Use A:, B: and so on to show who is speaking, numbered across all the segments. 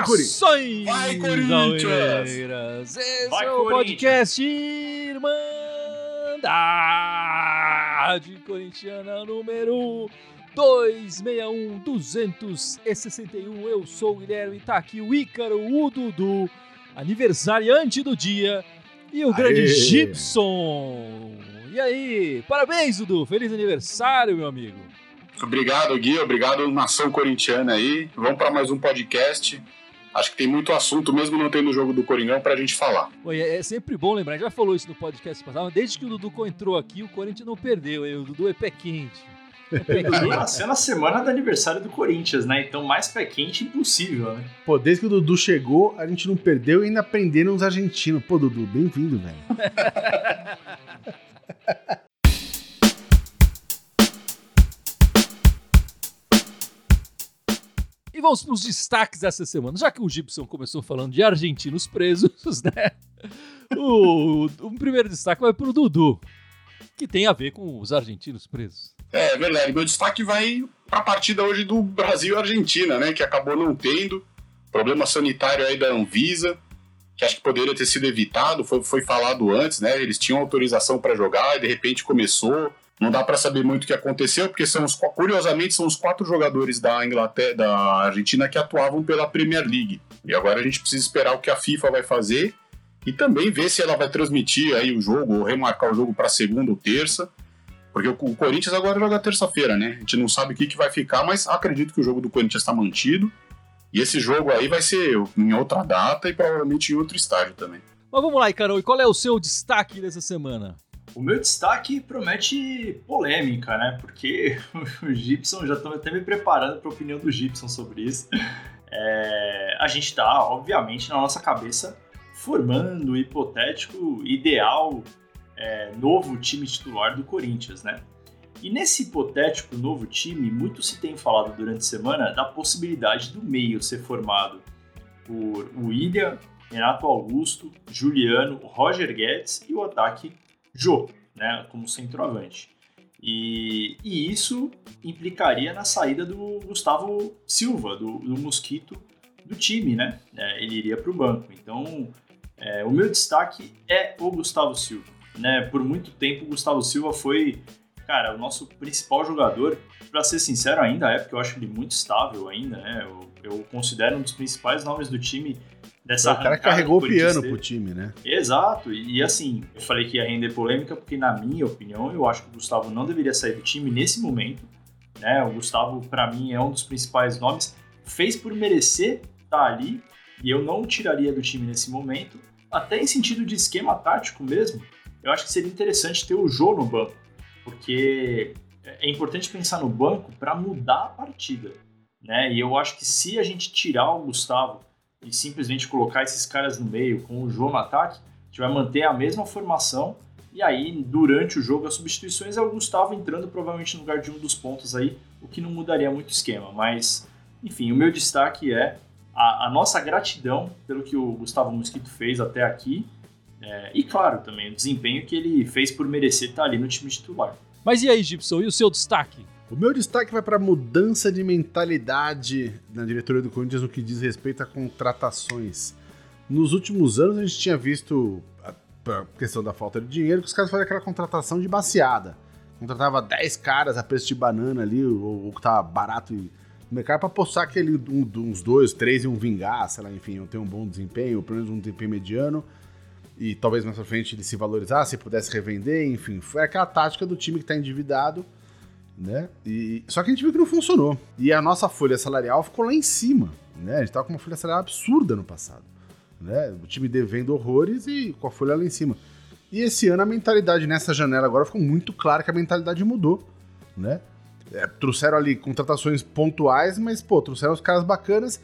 A: Saudações!
B: Vai, Corinthians!
A: Esse
B: Vai,
A: é o podcast Irmandade Corintiana número 261-261. Eu sou o Guilherme e tá aqui o Ícaro, o Dudu, aniversariante do dia, e o grande
C: Aê!
A: Gibson. E aí, parabéns, Dudu! Feliz aniversário, meu amigo!
B: Obrigado, Gui. Obrigado, nação corintiana aí. Vamos para mais um podcast. Acho que tem muito assunto, mesmo não tendo o jogo do Coringão, pra gente falar.
A: Oi, é é sempre bom lembrar, a gente já falou isso no podcast passado, desde que o Dudu entrou aqui, o Corinthians não perdeu, hein? o Dudu é pé quente. É
D: Dudu nasceu na semana do aniversário do Corinthians, né? Então mais pé quente impossível, né?
C: Pô, desde que o Dudu chegou, a gente não perdeu e ainda aprenderam os argentinos. Pô, Dudu, bem-vindo, velho.
A: E vamos para os destaques dessa semana. Já que o Gibson começou falando de argentinos presos, né? O, o primeiro destaque vai para o Dudu, que tem a ver com os argentinos presos.
B: É verdade. Meu destaque vai para a partida hoje do Brasil e Argentina, né? Que acabou não tendo. Problema sanitário aí da Anvisa, que acho que poderia ter sido evitado. Foi, foi falado antes, né? Eles tinham autorização para jogar e de repente começou. Não dá para saber muito o que aconteceu, porque são os, curiosamente são os quatro jogadores da Inglaterra, da Argentina que atuavam pela Premier League. E agora a gente precisa esperar o que a FIFA vai fazer e também ver se ela vai transmitir aí o jogo ou remarcar o jogo para segunda ou terça. Porque o o Corinthians agora joga terça-feira, né? A gente não sabe o que, que vai ficar, mas acredito que o jogo do Corinthians está mantido. E esse jogo aí vai ser em outra data e provavelmente em outro estádio também.
A: Mas vamos lá, Icarão, e qual é o seu destaque dessa semana?
D: O meu destaque promete polêmica, né? Porque o Gibson, já estou até me preparando para a opinião do Gibson sobre isso. É, a gente está, obviamente, na nossa cabeça formando o hipotético ideal é, novo time titular do Corinthians, né? E nesse hipotético novo time, muito se tem falado durante a semana da possibilidade do meio ser formado por William, Renato Augusto, Juliano, Roger Guedes e o ataque Jô, né, como centroavante. E, e isso implicaria na saída do Gustavo Silva, do, do Mosquito, do time, né? É, ele iria para o banco. Então, é, o meu destaque é o Gustavo Silva. Né? Por muito tempo, o Gustavo Silva foi, cara, o nosso principal jogador. Para ser sincero, ainda é, porque eu acho ele muito estável ainda, né? Eu, eu considero um dos principais nomes do time dessa
C: o cara carregou o piano pro time, né?
D: Exato, e, e assim, eu falei que ia render polêmica porque, na minha opinião, eu acho que o Gustavo não deveria sair do time nesse momento. Né? O Gustavo, para mim, é um dos principais nomes. Fez por merecer estar ali e eu não o tiraria do time nesse momento. Até em sentido de esquema tático mesmo, eu acho que seria interessante ter o Jô no banco, porque é importante pensar no banco para mudar a partida. Né? E eu acho que se a gente tirar o Gustavo e simplesmente colocar esses caras no meio com o João no ataque, a gente vai manter a mesma formação e aí durante o jogo as substituições é o Gustavo entrando provavelmente no lugar de um dos pontos aí, o que não mudaria muito o esquema, mas enfim, o meu destaque é a, a nossa gratidão pelo que o Gustavo Mosquito fez até aqui é, e claro também o desempenho que ele fez por merecer estar ali no time titular.
A: Mas e aí, Gibson, e o seu destaque?
C: O meu destaque vai para mudança de mentalidade na diretoria do Corinthians no que diz respeito a contratações. Nos últimos anos a gente tinha visto a a questão da falta de dinheiro que os caras faziam aquela contratação de baseada. Contratava 10 caras a preço de banana ali, ou, ou que tava barato no mercado, para postar aquele um- uns dois, três e um vingar, sei lá, enfim, ter um bom desempenho, ou pelo menos um desempenho mediano. E talvez mais pra frente ele se valorizasse, pudesse revender, enfim. Foi aquela tática do time que tá endividado né? E, só que a gente viu que não funcionou. E a nossa folha salarial ficou lá em cima, né? A gente tava com uma folha salarial absurda no passado, né? O time devendo horrores e com a folha lá em cima. E esse ano a mentalidade nessa janela agora ficou muito clara que a mentalidade mudou, né? É, trouxeram ali contratações pontuais, mas, pô, trouxeram os caras bacanas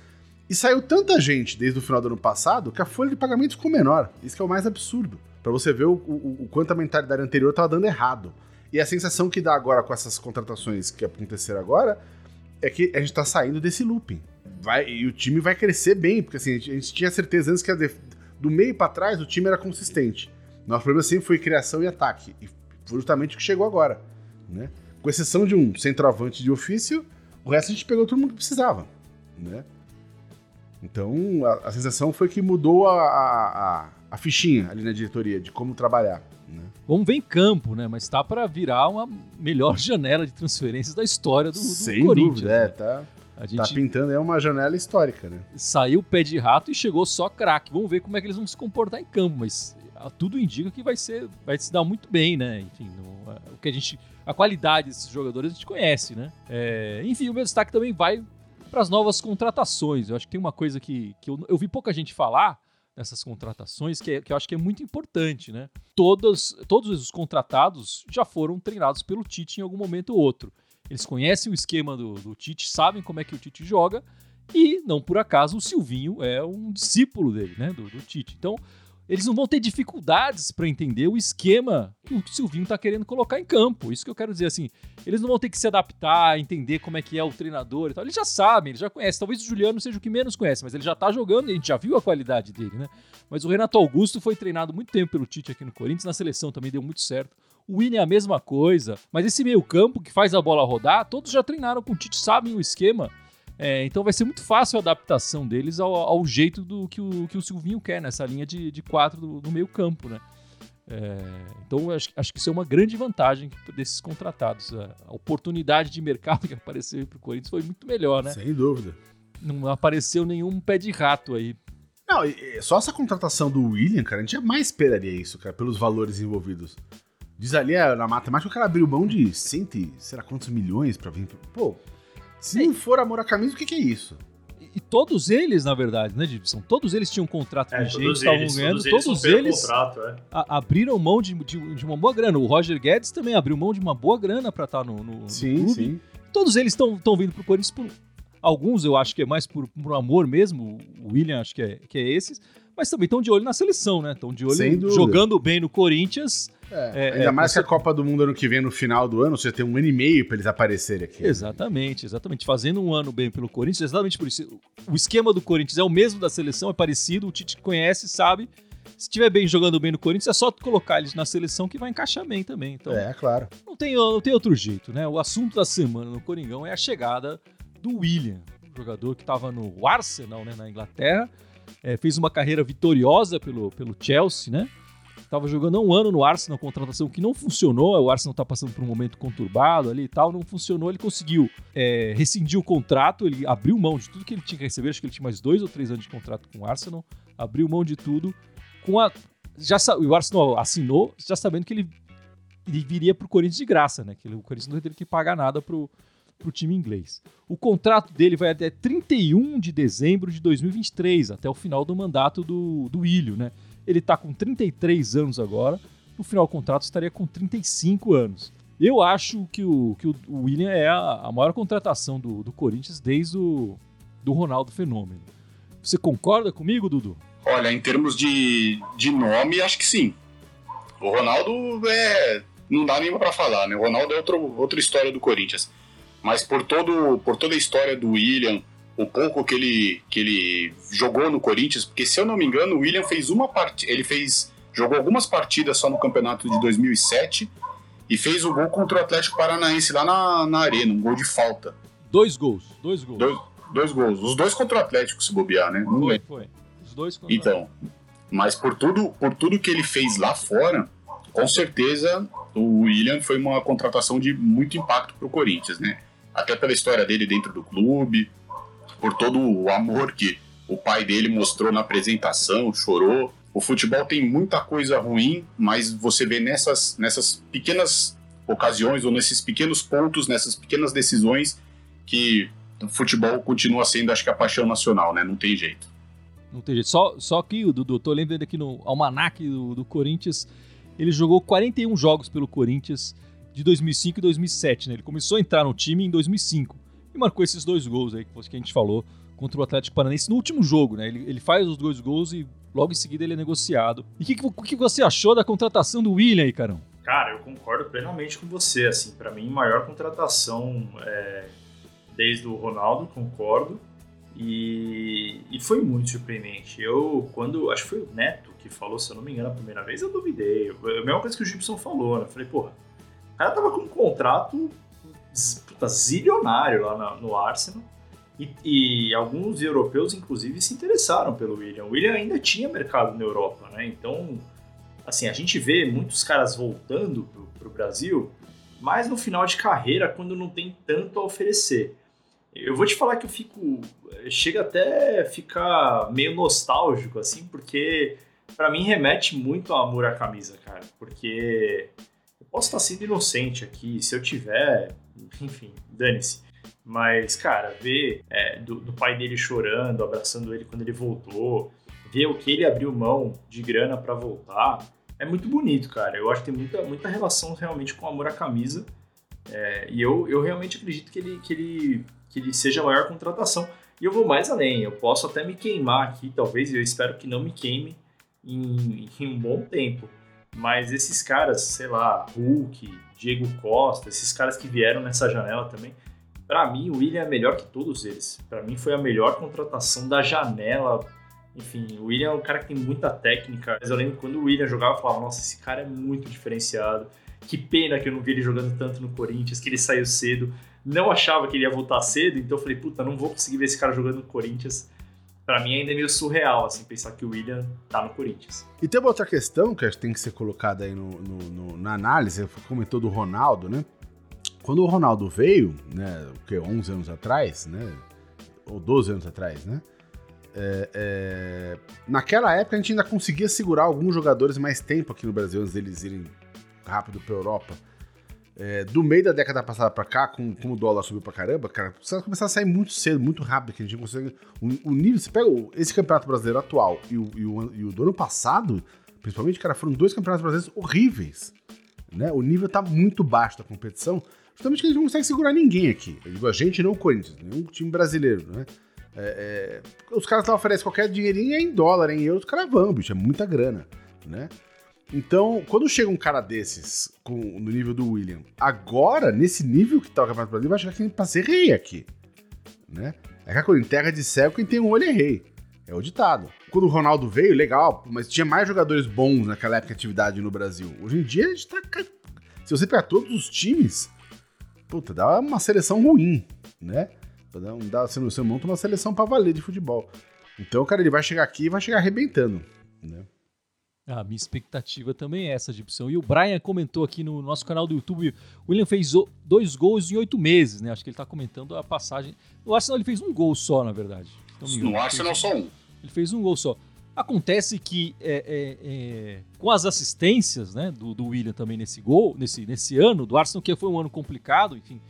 C: e saiu tanta gente desde o final do ano passado que a folha de pagamento ficou menor. Isso que é o mais absurdo. Pra você ver o, o, o quanto a mentalidade anterior tava dando errado. E a sensação que dá agora com essas contratações que aconteceram agora é que a gente tá saindo desse looping. Vai, e o time vai crescer bem, porque assim, a gente, a gente tinha certeza antes que ia de- do meio para trás o time era consistente. Nosso problema sempre foi criação e ataque. E foi justamente o que chegou agora. Né? Com exceção de um centroavante de ofício, o resto a gente pegou todo mundo que precisava. Né? Então a, a sensação foi que mudou a, a, a, fichinha ali na diretoria de como trabalhar. Né?
A: Vamos ver em campo, né? Mas tá para virar uma melhor janela de transferências da história do, do
C: Sem
A: Corinthians.
C: Dúvida, é, tá. A tá gente tá pintando é uma janela histórica, né?
A: Saiu pé de rato e chegou só craque. Vamos ver como é que eles vão se comportar em campo, mas tudo indica que vai ser, vai se dar muito bem, né? Enfim, no, o que a gente, a qualidade desses jogadores a gente conhece, né? É, enfim, o meu destaque também vai para as novas contratações. Eu acho que tem uma coisa que, que eu, eu vi pouca gente falar nessas contratações que, é, que eu acho que é muito importante, né? Todos, todos os contratados já foram treinados pelo Tite em algum momento ou outro. Eles conhecem o esquema do, do Tite, sabem como é que o Tite joga e, não por acaso, o Silvinho é um discípulo dele, né? Do, do Tite. Então, eles não vão ter dificuldades para entender o esquema que o Silvinho está querendo colocar em campo. Isso que eu quero dizer assim. Eles não vão ter que se adaptar, entender como é que é o treinador e tal. Eles já sabem, eles já conhecem. Talvez o Juliano seja o que menos conhece, mas ele já está jogando a gente já viu a qualidade dele, né? Mas o Renato Augusto foi treinado muito tempo pelo Tite aqui no Corinthians, na seleção também deu muito certo. O William é a mesma coisa, mas esse meio-campo que faz a bola rodar, todos já treinaram com o Tite, sabem o esquema. É, então vai ser muito fácil a adaptação deles ao, ao, jeito do que o, que o Silvinho quer nessa linha de, de quatro do, do meio campo, né? É, então acho, acho, que isso é uma grande vantagem desses contratados. A, a oportunidade de mercado que apareceu para o Corinthians foi muito melhor, né?
C: Sem dúvida.
A: Não apareceu nenhum pé de rato aí.
C: Não, só essa contratação do William, cara, a gente jamais esperaria isso, cara, pelos valores envolvidos. Diz ali na matemática que o cara abriu mão de cento, será quantos milhões para vir. Pô, se não for amor à camisa, o que, que é isso?
A: E todos eles, na verdade, né, Gibson? Todos eles tinham um contrato é, vigente, estavam ganhando, todos, todos eles, contrato, é. a, abriram mão de, de, de, uma boa grana. O Roger Guedes também abriu mão de uma boa grana para estar tá no, no,
C: sim,
A: no clube.
C: Sim.
A: Todos eles estão vindo pro Corinthians por. Alguns eu acho que é mais por, por amor mesmo, o William acho que é, que é esses, mas também estão de olho na seleção, né? Estão de olho jogando bem no Corinthians
C: é, é, ainda é, mais que a Copa do Mundo ano que vem, no final do ano, você tem um ano e meio para eles aparecerem aqui.
A: Exatamente, exatamente. Fazendo um ano bem pelo Corinthians, exatamente por isso. O esquema do Corinthians é o mesmo da seleção, é parecido, o Tite conhece, sabe. Se estiver bem jogando bem no Corinthians, é só colocar eles na seleção que vai encaixar bem também. Então,
C: é, claro.
A: Não tem, não tem outro jeito, né? O assunto da semana no Coringão é a chegada do William, jogador que estava no Arsenal, né, na Inglaterra. É, fez uma carreira vitoriosa pelo, pelo Chelsea, né? Estava jogando há um ano no Arsenal, contratação que não funcionou. O Arsenal está passando por um momento conturbado ali e tal, não funcionou. Ele conseguiu é, rescindir o contrato, ele abriu mão de tudo que ele tinha que receber. Acho que ele tinha mais dois ou três anos de contrato com o Arsenal. Abriu mão de tudo. Com a, já o Arsenal assinou, já sabendo que ele, ele viria para o Corinthians de graça, né? Que o Corinthians não teve que pagar nada para o time inglês. O contrato dele vai até 31 de dezembro de 2023, até o final do mandato do, do né? Ele está com 33 anos agora. No final do contrato estaria com 35 anos. Eu acho que o, que o William é a, a maior contratação do, do Corinthians desde o do Ronaldo Fenômeno. Você concorda comigo, Dudu?
B: Olha, em termos de, de nome, acho que sim. O Ronaldo é. Não dá nem para falar, né? O Ronaldo é outro, outra história do Corinthians. Mas por, todo, por toda a história do William, o pouco que ele, que ele jogou no Corinthians, porque se eu não me engano, o William fez uma partida, ele fez jogou algumas partidas só no campeonato de 2007 e fez o gol contra o Atlético Paranaense lá na, na arena, um gol de falta.
A: Dois gols, dois gols.
B: Dois, dois gols, os dois contra o Atlético se bobear, né?
A: Não foi, foi. Os dois contra
B: Então, mas por tudo, por tudo que ele fez lá fora, com certeza o William foi uma contratação de muito impacto para o Corinthians, né? Até pela história dele dentro do clube, por todo o amor que o pai dele mostrou na apresentação, chorou. O futebol tem muita coisa ruim, mas você vê nessas, nessas pequenas ocasiões ou nesses pequenos pontos, nessas pequenas decisões que o futebol continua sendo, acho que, a paixão nacional, né? Não tem jeito.
A: Não tem jeito. Só, só que, Dudu, tô lembrando aqui no almanac do, do Corinthians, ele jogou 41 jogos pelo Corinthians de 2005 e 2007, né? Ele começou a entrar no time em 2005 e marcou esses dois gols aí que a gente falou contra o Atlético Paranaense no último jogo, né? Ele, ele faz os dois gols e logo em seguida ele é negociado. E o que, que, você achou da contratação do William aí, Carão?
D: Cara, eu concordo plenamente com você. Assim, para mim, maior contratação é, desde o Ronaldo, concordo. E, e foi muito surpreendente. Eu, quando. Acho que foi o Neto que falou, se eu não me engano, a primeira vez, eu duvidei. A mesma coisa que o Gibson falou, né? Eu falei, porra, o cara tava com um contrato puta, zilionário lá no, Arsenal. E, e, alguns europeus, inclusive, se interessaram pelo William. O William ainda tinha mercado na Europa, né? Então, assim, a gente vê muitos caras voltando pro, pro Brasil, mas no final de carreira, quando não tem tanto a oferecer. Eu vou te falar que eu fico. Chega até ficar meio nostálgico, assim, porque para mim remete muito ao amor à camisa, cara. Porque posso estar sendo inocente aqui, se eu tiver, enfim, dane-se. Mas, cara, ver é, do, do, pai dele chorando, abraçando ele quando ele voltou, ver o que ele abriu mão de grana para voltar, é muito bonito, cara. Eu acho que tem muita, muita relação realmente com o amor à camisa. É, e eu, eu realmente acredito que ele, que ele que ele seja a maior contratação. E eu vou mais além, eu posso até me queimar aqui, talvez, eu espero que não me queime em, em um bom tempo. Mas esses caras, sei lá, Hulk, Diego Costa, esses caras que vieram nessa janela também, para mim o William é melhor que todos eles. Para mim foi a melhor contratação da janela. Enfim, o William é um cara que tem muita técnica. Mas eu lembro quando o William jogava, eu falava, nossa, esse cara é muito diferenciado. Que pena que eu não vi ele jogando tanto no Corinthians, que ele saiu cedo não achava que ele ia voltar cedo, então eu falei, puta, não vou conseguir ver esse cara jogando no Corinthians. Para mim ainda é meio surreal, assim, pensar que o William tá no Corinthians.
C: E tem uma outra questão que acho que tem que ser colocada aí no, no, no, na análise, comentou do Ronaldo, né? Quando o Ronaldo veio, né, o que, 11 anos atrás, né, ou 12 anos atrás, né, é, é, naquela época a gente ainda conseguia segurar alguns jogadores mais tempo aqui no Brasil antes deles irem rápido para Europa. É, do meio da década passada pra cá, com, com o dólar subiu pra caramba, cara, precisa começar a sair muito cedo, muito rápido, que a gente consegue. O, nível, você pega esse campeonato brasileiro atual e o, e o, e o do ano passado, principalmente, cara, foram dois campeonatos brasileiros horríveis. Né? O nível tá muito baixo da competição, justamente que a gente não consegue segurar ninguém aqui. Eu digo a gente, não o Corinthians, nenhum time brasileiro, né? É, é, os caras oferecem qualquer dinheirinho é em dólar, em euros, os caras vão, bicho, é muita grana, né? Então, quando chega um cara desses, com, no nível do William, agora, nesse nível que tá o Campeonato Brasileiro, vai chegar quem pra ser rei aqui. Né? É que a coisa, em terra de céu, quem tem um olho é rei. É o ditado. Quando o Ronaldo veio, legal, mas tinha mais jogadores bons naquela época de atividade no Brasil. Hoje em dia, a gente tá. Se você pegar todos os times, puta, dá uma seleção ruim, né? Dá, você, você monta uma seleção pra valer de futebol. Então, cara, ele vai chegar aqui e vai chegar arrebentando, né?
A: A minha expectativa também é essa, Gibson. E o Brian comentou aqui no nosso canal do YouTube, o William fez dois gols em oito meses, né? Acho que ele está comentando a passagem. No Arsenal ele fez um gol só, na verdade.
B: Então, no Arsenal só um.
A: Ele fez um gol só. Acontece que é, é, é, com as assistências né, do, do, William também nesse gol, nesse, nesse ano, do Arsenal, que foi um ano complicado, enfim,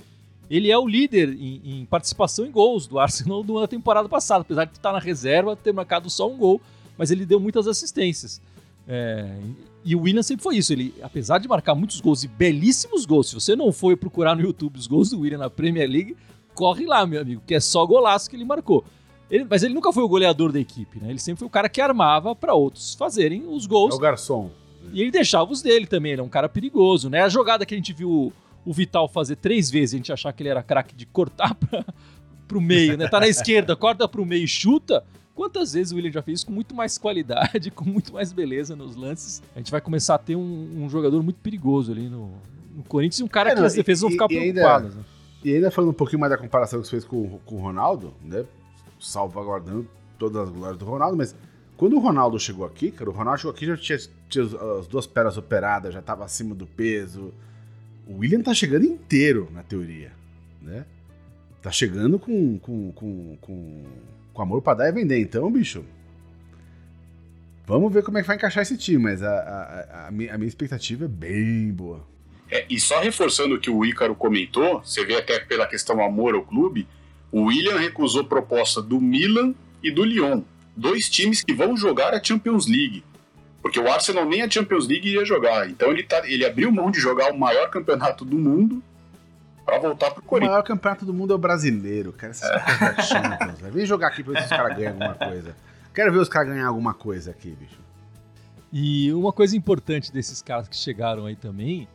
A: ele é o líder em, em participação em gols do Arsenal na temporada passada, apesar de estar na reserva, ter marcado só um gol, mas ele deu muitas assistências. É, e o William sempre foi isso. Ele, apesar de marcar muitos gols e belíssimos gols, se você não foi procurar no YouTube os gols do William na Premier League, corre lá, meu amigo, que é só golaço que ele marcou. Ele, mas ele nunca foi o goleador da equipe, né? Ele sempre foi o cara que armava para outros fazerem os gols.
C: É o garçom.
A: E ele deixava os dele também, ele é um cara perigoso, né? A jogada que a gente viu o Vital fazer três vezes, a gente achar que ele era craque de cortar para pro meio, né? Tá na esquerda, corta pro meio e chuta. Quantas vezes o William já fez isso com muito mais qualidade, com muito mais beleza nos lances? A gente vai começar a ter um, um jogador muito perigoso ali no, no Corinthians e um cara é, que não, as defesas vão ficar preocupadas. Ainda,
C: né? E ainda falando um pouquinho mais da comparação que você fez com, com o Ronaldo, né? Salvaguardando todas as glórias do Ronaldo, mas quando o Ronaldo chegou aqui, cara, o Ronaldo chegou aqui já tinha, tinha as duas pernas operadas, já tava acima do peso. O William tá chegando inteiro, na teoria, né? Tá chegando com, com, com, com com amor para dar e vender. Então, bicho, vamos ver como é que vai encaixar esse time, mas a, a, a, minha, a minha, expectativa é bem boa.
B: É, e só reforçando o que o Ícaro comentou, você vê até pela questão amor ao clube, o William recusou proposta do Milan e do Lyon, dois times que vão jogar a Champions League. Porque o Arsenal nem a Champions League ia jogar. Então ele, tá, ele abriu mão de jogar o maior campeonato do mundo para voltar pro Corinthians.
C: O maior campeonato do mundo é o brasileiro, cara. Essas é. Champions, Vem jogar aqui pra ver se os caras ganham alguma coisa. Quero ver os caras ganhar alguma coisa aqui, bicho.
A: E uma coisa importante desses caras que chegaram aí também,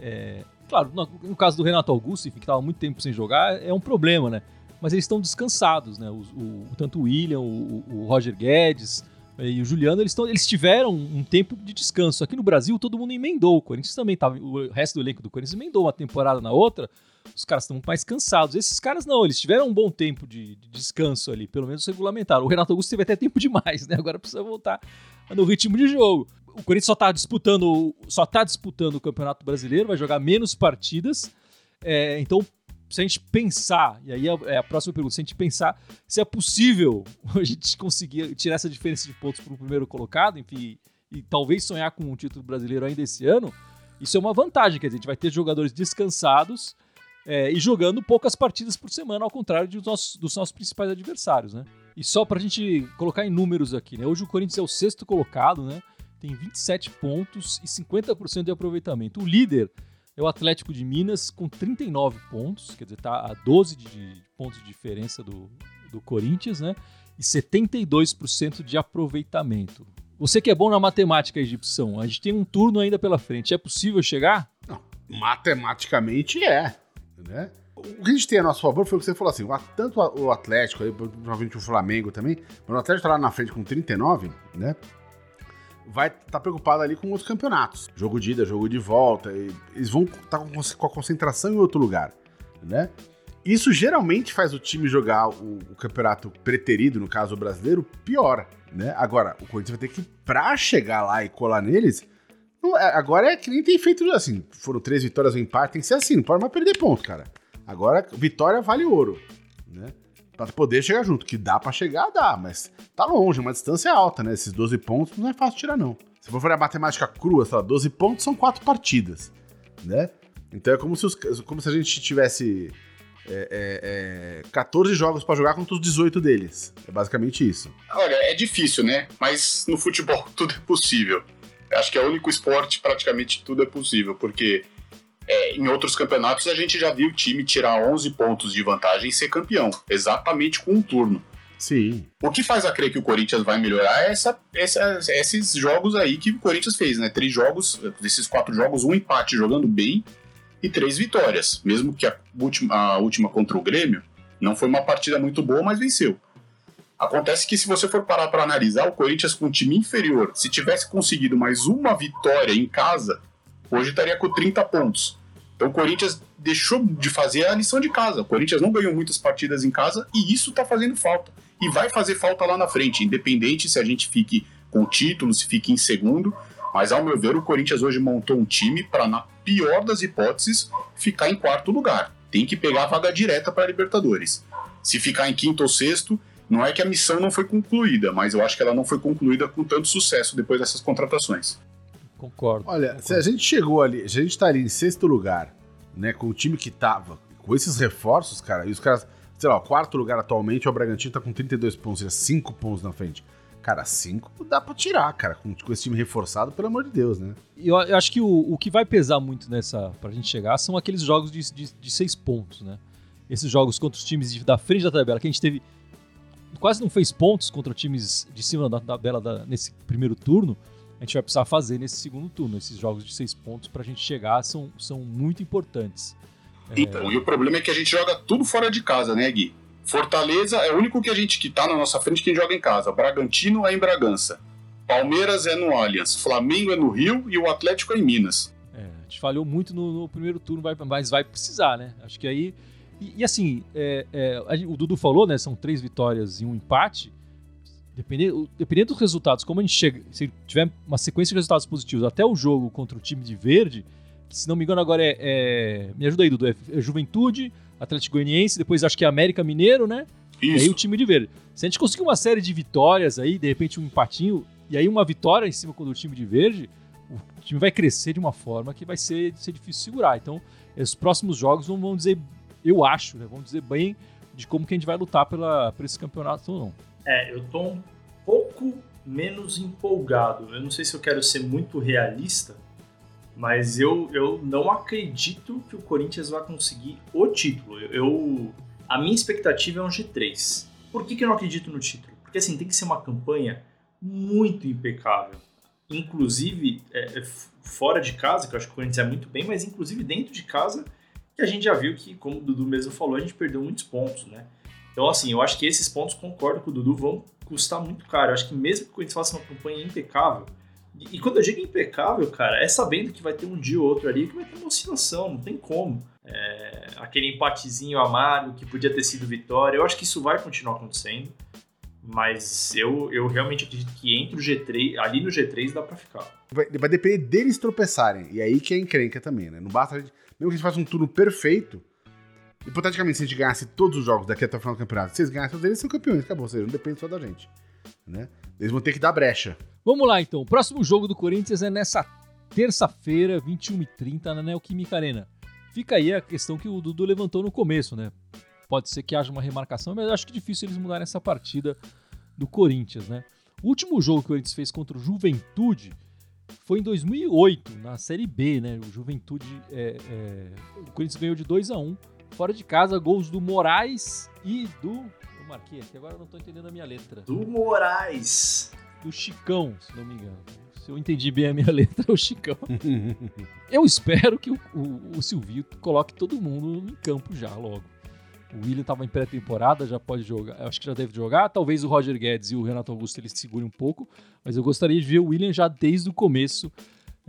A: é, claro, no, no, caso do Renato Augusto, enfim, que tava muito tempo sem jogar, é um problema, né? mas eles estão descansados, né? O, o, tanto o William, o, o Roger Guedes e o Juliano, eles, tão, eles tiveram um tempo de descanso. Aqui no Brasil, todo mundo emendou. O Corinthians também estava. O resto do elenco do Corinthians emendou uma temporada na outra. Os caras estão mais cansados. Esses caras não, eles tiveram um bom tempo de, de descanso ali, pelo menos regulamentar. O Renato Augusto teve até tempo demais, né? Agora precisa voltar no ritmo de jogo. O Corinthians só está disputando, só tá disputando o Campeonato Brasileiro, vai jogar menos partidas. É, então se a gente pensar, e aí é, é a próxima pergunta, se a gente pensar se é possível a gente conseguir tirar essa diferença de pontos para o primeiro colocado, enfim, e, talvez sonhar com um título brasileiro ainda esse ano, isso é uma vantagem, quer dizer, a gente vai ter jogadores descansados é, e jogando poucas partidas por semana, ao contrário dos nossos, dos nossos principais adversários, né? E só para a gente colocar em números aqui, né? Hoje o Corinthians é o sexto colocado, né? Tem 27 pontos e 50% de aproveitamento. O líder é o Atlético de Minas com 39 pontos, quer dizer, tá a 12 de, pontos de diferença do, do Corinthians, né? E 72% de aproveitamento. Você que é bom na matemática, Egipção, a gente tem um turno ainda pela frente. É possível chegar?
C: Não, matematicamente é, né? O que a gente tem a nosso favor foi o que você falou assim, tanto o Atlético, provavelmente o Flamengo também, mas o Atlético tá lá na frente com 39, né? Vai estar tá preocupado ali com outros campeonatos. Jogo de ida, jogo de volta. eles vão estar tá com, a concentração em outro lugar, né? Isso geralmente faz o time jogar o, o, campeonato preterido, no caso o brasileiro, pior, né? Agora, o Corinthians vai ter que, pra chegar lá e colar neles, não, é, agora é que nem tem feito assim. Foram três vitórias, um empate, tem que ser assim, não pode mais perder ponto, cara. Agora, vitória vale ouro, né? Poder chegar junto. Que dá para chegar, dá, mas tá longe, uma distância alta, né? Esses 12 pontos não é fácil tirar, não. Se for fazer a matemática crua, sei lá, 12 pontos são quatro partidas, né? Então é como se, os, como se a gente tivesse é, é, é, 14 jogos para jogar contra os 18 deles. É basicamente isso.
B: Olha, é difícil, né? Mas no futebol tudo é possível. Acho que é o único esporte praticamente tudo é possível, porque é, em outros campeonatos a gente já viu o time tirar 11 pontos de vantagem e ser campeão, exatamente com um turno.
C: Sim.
B: O que faz a crer que o Corinthians vai melhorar é essa, essa, esses jogos aí que o Corinthians fez, né? Três jogos, desses quatro jogos, um empate jogando bem e três vitórias. Mesmo que a última, a última contra o Grêmio não foi uma partida muito boa, mas venceu. Acontece que se você for parar para analisar, o Corinthians com um time inferior, se tivesse conseguido mais uma vitória em casa, hoje estaria com 30 pontos. Então o Corinthians deixou de fazer a lição de casa. O Corinthians não ganhou muitas partidas em casa e isso está fazendo falta. E vai fazer falta lá na frente, independente se a gente fique com título, se fique em segundo. Mas, ao meu ver, o Corinthians hoje montou um time para, na pior das hipóteses, ficar em quarto lugar. Tem que pegar a vaga direta para a Libertadores. Se ficar em quinto ou sexto, não é que a missão não foi concluída, mas eu acho que ela não foi concluída com tanto sucesso depois dessas contratações.
A: Concordo.
C: Olha,
A: concordo.
C: se a gente chegou ali, se a gente tá ali em sexto lugar, né, com o time que tava, com esses reforços, cara, e os caras, sei lá, o quarto lugar atualmente, o Bragantino tá com 32 pontos, seja, 5 pontos na frente. Cara, 5 dá pra tirar, cara, com, com, esse time reforçado, pelo amor de Deus, né?
A: Eu, eu acho que o, o, que vai pesar muito nessa, pra gente chegar, são aqueles jogos de, de, de seis pontos, né? Esses jogos contra os times de, da frente da tabela, que a gente teve quase não fez pontos contra times de cima da tabela da, nesse primeiro turno a gente vai precisar fazer nesse segundo turno. Esses jogos de seis pontos para a gente chegar são, são muito importantes.
B: Então, é... e o problema é que a gente joga tudo fora de casa, né, Gui? Fortaleza é o único que a gente que tá na nossa frente que joga em casa. Bragantino é em Bragança. Palmeiras é no Allianz. Flamengo é no Rio e o Atlético é em Minas.
A: É, a gente falhou muito no, no primeiro turno, mas vai precisar, né? Acho que aí. E, e assim, é, é, o Dudu falou, né? São três vitórias e um empate. Dependendo, dependendo dos resultados, como a gente chega, se tiver uma sequência de resultados positivos até o jogo contra o time de verde, que se não me engano agora é, é me ajuda aí, Dudu, é, é Juventude, Atlético Goianiense, depois acho que é América Mineiro, né? Isso. E aí o time de verde. Se a gente conseguir uma série de vitórias aí, de repente um empatinho, e aí uma vitória em cima contra o time de verde, o time vai crescer de uma forma que vai ser, ser difícil segurar. Então, os próximos jogos não vão dizer, eu acho, né, vão dizer bem de como que a gente vai lutar pela, por esse campeonato ou não.
D: É, eu tô um pouco menos empolgado. Eu não sei se eu quero ser muito realista, mas eu, eu não acredito que o Corinthians vai conseguir o título. Eu, a minha expectativa é um G3. Por que, que eu não acredito no título? Porque assim, tem que ser uma campanha muito impecável. Inclusive, é, é fora de casa, que eu acho que o Corinthians é muito bem, mas inclusive dentro de casa, que a gente já viu que, como o Dudu mesmo falou, a gente perdeu muitos pontos, né? Então, assim, eu acho que esses pontos, concordo com o Dudu, vão custar muito caro. Eu acho que mesmo que o Corinthians faça uma campanha impecável, e, quando eu digo impecável, cara, é sabendo que vai ter um dia ou outro ali que vai ter uma oscilação, não tem como. É, aquele empatezinho amargo que podia ter sido vitória, eu acho que isso vai continuar acontecendo. Mas eu, eu realmente acredito que entre o G3, ali no G3 dá pra ficar.
C: Vai, vai depender deles tropeçarem. E aí que é encrenca também, né? Não basta. Mesmo que a gente faça um turno perfeito, hipoteticamente, se a gente ganhasse todos os jogos daqui até o final do campeonato, se eles ganhassem todos eles, são campeões, acabou. Ou seja, não depende só da gente. Né? Eles vão ter que dar brecha.
A: Vamos lá então. O próximo jogo do Corinthians é nessa terça-feira, 21h30, na Neoquímica Arena. Fica aí a questão que o Dudu levantou no começo, né? Pode ser que haja uma remarcação, mas eu acho que é difícil eles mudarem essa partida do Corinthians, né? O último jogo que o Corinthians fez contra o Juventude foi em 2008, na Série B, né? O Juventude, é, é... o Corinthians ganhou de 2 a 1 fora de casa, gols do Moraes e do... Eu marquei aqui, agora não estou entendendo a minha letra.
D: Do Moraes
A: do Chicão, se não me engano. Se eu entendi bem a minha letra, é o Chicão. eu espero que o, o, o Silvio coloque todo mundo em campo já, logo. O William estava em pré-temporada, já pode jogar. Acho que já deve jogar. Talvez o Roger Guedes e o Renato Augusto eles segurem um pouco. Mas eu gostaria de ver o William já desde o começo.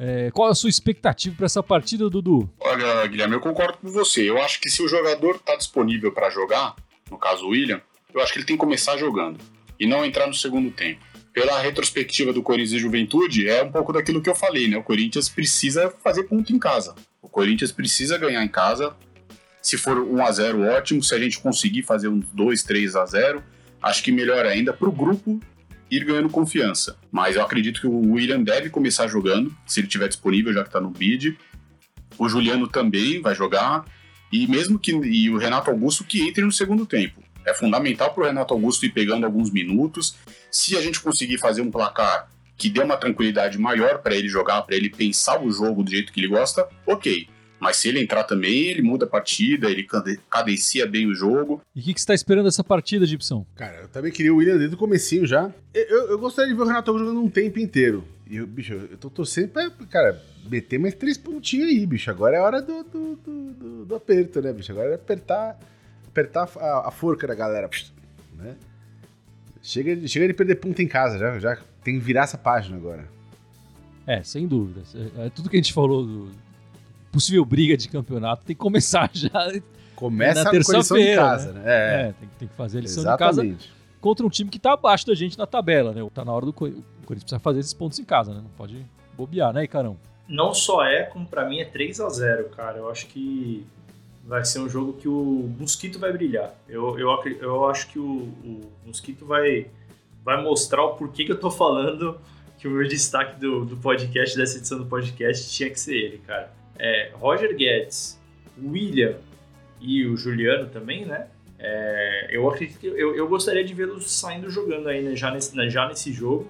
A: É, qual é a sua expectativa para essa partida, Dudu?
B: Olha, Guilherme, eu concordo com você. Eu acho que se o jogador está disponível para jogar, no caso o William, eu acho que ele tem que começar jogando e não entrar no segundo tempo pela retrospectiva do Corinthians e Juventude, é um pouco daquilo que eu falei, né? O Corinthians precisa fazer ponto em casa. O Corinthians precisa ganhar em casa. Se for 1 a 0 ótimo. Se a gente conseguir fazer uns 2, 3 a 0 acho que melhor ainda para o grupo ir ganhando confiança. Mas eu acredito que o William deve começar jogando, se ele estiver disponível, já que está no bid. O Juliano também vai jogar. E mesmo que e o Renato Augusto que entre no segundo tempo. É fundamental para o Renato Augusto ir pegando alguns minutos. Se a gente conseguir fazer um placar que dê uma tranquilidade maior para ele jogar, para ele pensar o jogo do jeito que ele gosta, ok. Mas se ele entrar também, ele muda a partida, ele cadencia bem o jogo.
A: E o que, que você está esperando dessa partida, Gibson?
C: Cara, eu também queria o William desde o comecinho já. Eu, eu gostaria de ver o Renato jogando um tempo inteiro. E, eu, bicho, eu tô torcendo pra, cara, meter mais três pontinhos aí, bicho. Agora é hora do, do, do, do aperto, né, bicho? Agora é apertar apertar a, a forca da galera. Né? Chega, chega de perder ponto em casa, já, já tem que virar essa página agora.
A: É, sem dúvida. É, é, tudo que a gente falou do possível briga de campeonato tem que começar já.
C: Começa na terça-feira. né?
A: né? É, é tem, tem, que fazer a lição Exatamente. de casa contra um time que tá abaixo da gente na tabela, né? Tá na hora do Corinthians. O Corinthians precisa fazer esses pontos em casa, né? Não pode bobear, né, Icarão?
D: Não só é, como pra mim é 3 a 0 cara. Eu acho que vai ser um jogo que o Mosquito vai brilhar. Eu, eu, eu acho que o, o Mosquito vai, vai mostrar o porquê que eu tô falando que o meu destaque do, do podcast, dessa edição do podcast, tinha que ser ele, cara. É, Roger Guedes, William e o Juliano também, né? É, eu acredito que eu, eu gostaria de vê-los saindo jogando aí né, já, nesse, né, já nesse jogo.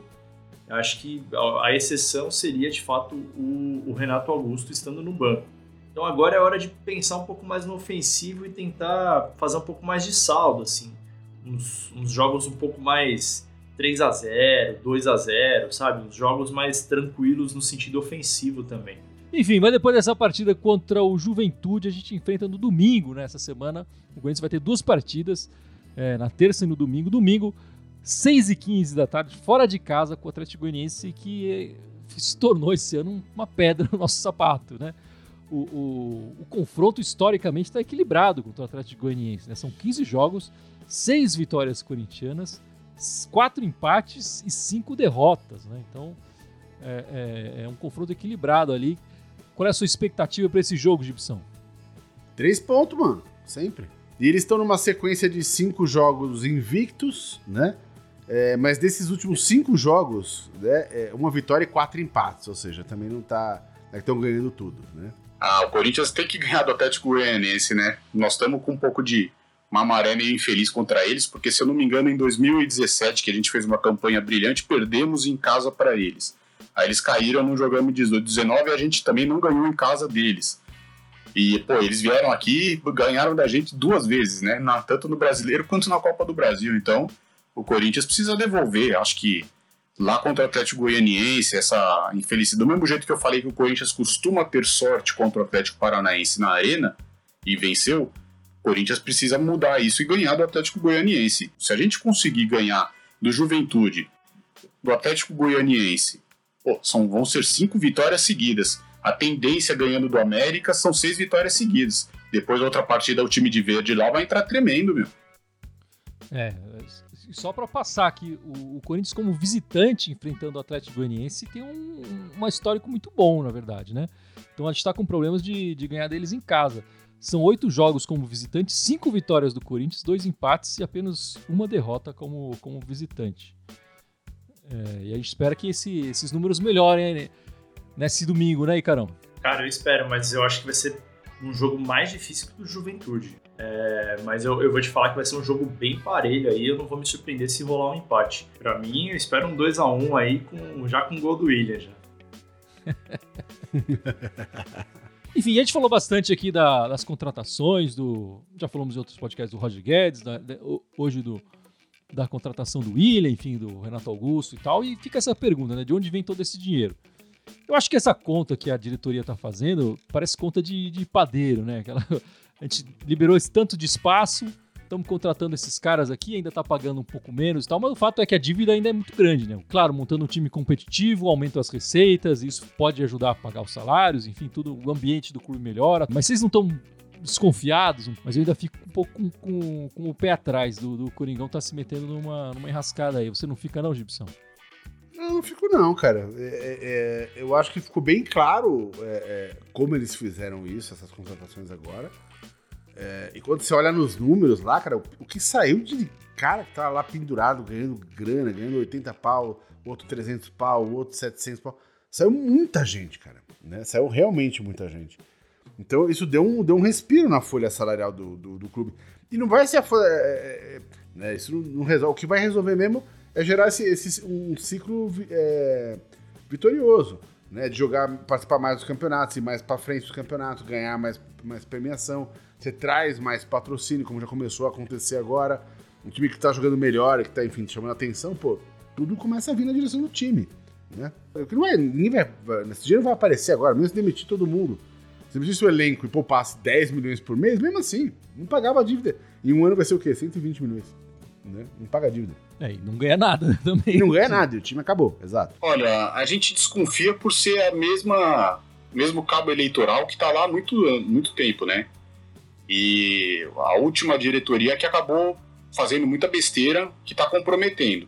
D: Acho que a, a exceção seria de fato o, o Renato Augusto estando no banco. Então agora é hora de pensar um pouco mais no ofensivo e tentar fazer um pouco mais de saldo, assim. Uns, uns jogos um pouco mais 3 a 0 2 a 0 sabe? Uns jogos mais tranquilos no sentido ofensivo também.
A: Enfim, mas depois dessa partida contra o Juventude, a gente enfrenta no domingo, né, semana. O Corinthians vai ter duas partidas, é, na terça e no domingo. Domingo, 6 e 15 da tarde, fora de casa com o Atlético Goianiense, que se tornou esse ano uma pedra no nosso sapato, né? o, o, o confronto historicamente está equilibrado contra o Atlético Goianiense. Né? São 15 jogos, 6 vitórias corintianas, 4 empates e 5 derrotas. Né? Então é, é, é, um confronto equilibrado ali. Qual é a sua expectativa para esse jogo, Gibson?
C: Três pontos, mano. Sempre. E eles estão numa sequência de cinco jogos invictos, né? É, mas desses últimos cinco jogos, né, é uma vitória e quatro empates, ou seja, também não tá. Estão é ganhando tudo, né?
B: Ah, o Corinthians tem que ganhar do Atlético Goianiense, né? Nós estamos com um pouco de uma maré meio infeliz contra eles, porque se eu não me engano, em 2017, que a gente fez uma campanha brilhante, perdemos em casa para eles. Aí eles caíram, não jogamos 18, 19 e a gente também não ganhou em casa deles. E, pô, eles vieram aqui ganharam da gente duas vezes, né? Na, tanto no Brasileiro quanto na Copa do Brasil. Então, o Corinthians precisa devolver. Acho que lá contra o Atlético Goianiense, essa infelicidade. Do mesmo jeito que eu falei que o Corinthians costuma ter sorte contra o Atlético Paranaense na arena e venceu, O Corinthians precisa mudar isso e ganhar do Atlético Goianiense. Se a gente conseguir ganhar do Juventude, do Atlético Goianiense, pô, são, vão ser cinco vitórias seguidas. A tendência ganhando do América são seis vitórias seguidas. Depois outra partida, o time de verde lá vai entrar tremendo, meu.
A: É, só para passar aqui, o, o, Corinthians como visitante enfrentando o Atlético Goianiense tem um, um histórico muito bom, na verdade, né? Então a gente está com problemas de, de ganhar deles em casa. São oito jogos como visitante, cinco vitórias do Corinthians, dois empates e apenas uma derrota como, como visitante. É, e a gente espera que esse, esses números melhorem né, nesse domingo, né, Icarão?
D: Cara, eu espero, mas eu acho que vai ser um jogo mais difícil que o Juventude. É, mas eu, eu, vou te falar que vai ser um jogo bem parelho aí, eu não vou me surpreender se rolar um empate. Para mim, eu espero um 2 a 1 aí, com, já com o gol do William já.
A: Enfim, a gente falou bastante aqui da, das contratações, do. Já falamos em outros podcasts do Roger Guedes, da, da, hoje do, da contratação do William, enfim, do Renato Augusto e tal. E fica essa pergunta, né? De onde vem todo esse dinheiro? Eu acho que essa conta que a diretoria está fazendo parece conta de, de padeiro, né? Aquela, a gente liberou esse tanto de espaço, estamos contratando esses caras aqui, ainda está pagando um pouco menos e tal, mas o fato é que a dívida ainda é muito grande, né? Claro, montando um time competitivo, aumenta as receitas, isso pode ajudar a pagar os salários, enfim, tudo, o ambiente do clube melhora. Mas vocês não estão desconfiados, mas eu ainda fico um pouco com, com, com o pé atrás do, do Coringão tá se metendo numa, numa enrascada aí. Você não fica não, Gibson?
C: Não, não fico não, cara. É, é, é, eu acho que ficou bem claro é, é como eles fizeram isso, essas contratações agora. É, e quando você olha nos números lá, cara, o, o, que saiu de cara que tá lá pendurado, ganhando grana, ganhando 80 pau, outro 300 pau, outro 700 pau, saiu muita gente, cara. Né? Saiu realmente muita gente. Então isso deu um, deu um respiro na folha salarial do, do, do clube. E não vai ser a folha. né, isso não, não resolve. O que vai resolver mesmo é gerar esse, esse um ciclo é, vitorioso, né? De jogar, participar mais dos campeonatos, ir mais para frente dos campeonatos, ganhar mais, mais premiação. Você traz mais patrocínio, como já começou a acontecer agora. Um time que tá jogando melhor, que tá, enfim, chamando atenção, pô, tudo começa a vir na direção do time, né? Não é, ninguém vai, nesse dinheiro vai aparecer agora, mesmo se demitir todo mundo. Se demitisse o elenco e poupasse 10 milhões por mês, mesmo assim, não pagava a dívida. Em um ano vai ser o quê? 120 milhões. Né? Não paga a dívida.
A: É, e não ganha nada né, também.
C: E não ganha nada, e o time acabou, exato.
B: Olha, a gente desconfia por ser a mesma mesmo cabo eleitoral que está lá há muito, muito tempo, né? E a última diretoria que acabou fazendo muita besteira que está comprometendo.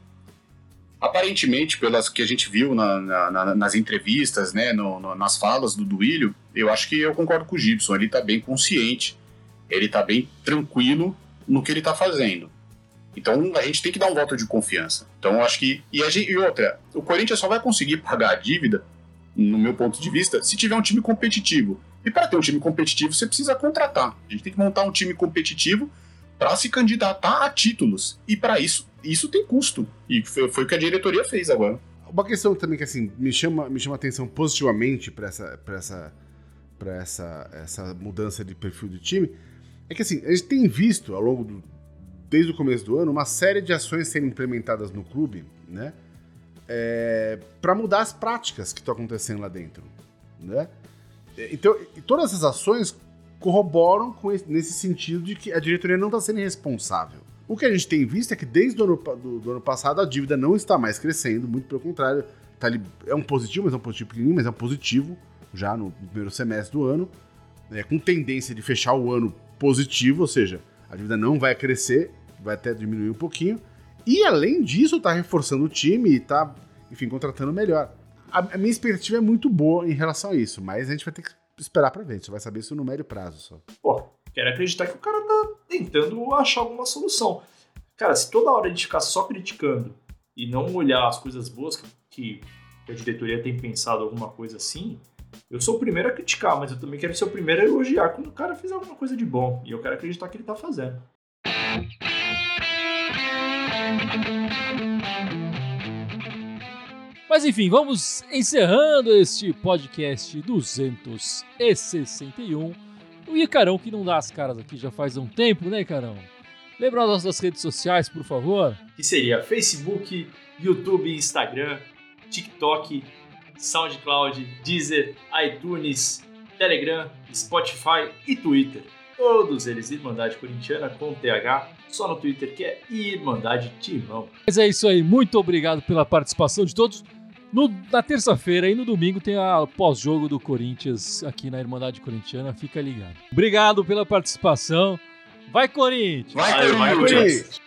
B: Aparentemente, pelas que a gente viu na, na, nas entrevistas, né, no, no, nas falas do Duílio, eu acho que eu concordo com o Gibson. Ele está bem consciente, ele está bem tranquilo no que ele está fazendo. Então a gente tem que dar um voto de confiança. Então acho que. E, gente, e, outra, o Corinthians só vai conseguir pagar a dívida, no meu ponto de vista, se tiver um time competitivo. E para ter um time competitivo, você precisa contratar. A gente tem que montar um time competitivo para se candidatar a títulos. E para isso, isso tem custo. E foi, foi, o que a diretoria fez agora.
C: Uma questão também que assim me chama, me chama atenção positivamente para essa, essa, pra essa, essa mudança de perfil do time é que assim, a gente tem visto ao longo do, desde o começo do ano, uma série de ações sendo implementadas no clube, né? É, para mudar as práticas que estão acontecendo lá dentro, né? Então, todas essas ações corroboram esse, nesse sentido de que a diretoria não está sendo responsável. O que a gente tem visto é que desde o ano, do, do ano passado a dívida não está mais crescendo, muito pelo contrário, tá ali, é um positivo, mas é um positivo pequenininho, mas é um positivo já no, primeiro semestre do ano, é, com tendência de fechar o ano positivo, ou seja, a dívida não vai crescer, vai até diminuir um pouquinho. E além disso, tá reforçando o time e tá, enfim, contratando melhor. A, a minha expectativa é muito boa em relação a isso, mas a gente vai ter que esperar para ver. A gente vai saber isso no médio prazo só.
D: Pô, quero acreditar que o cara tá tentando achar alguma solução. Cara, se toda hora a gente ficar só criticando e não olhar as coisas boas que, que a diretoria tem pensado alguma coisa assim, eu sou o primeiro a criticar, mas eu também quero ser o primeiro a elogiar quando o cara fizer alguma coisa de bom. E eu quero acreditar que ele tá fazendo.
A: Mas enfim, vamos encerrando este podcast 261. O Icarão, que não dá as caras aqui já faz um tempo, né, Icarão? Lembra as nossas redes sociais, por favor?
D: Que seria Facebook, YouTube, Instagram, TikTok, SoundCloud, Deezer, iTunes, Telegram, Spotify e Twitter. todos eles Irmandade Corintiana com TH, só no Twitter que é Irmandade Timão.
A: Mas é isso aí, muito obrigado pela participação de todos. No- na terça-feira e no domingo tem a pós-jogo do Corinthians aqui na Irmandade Corintiana, fica ligado. Obrigado pela participação. Vai, Corinthians!
B: Vai,
D: Valeu, vai,
B: Corinthians!
D: Corinthians.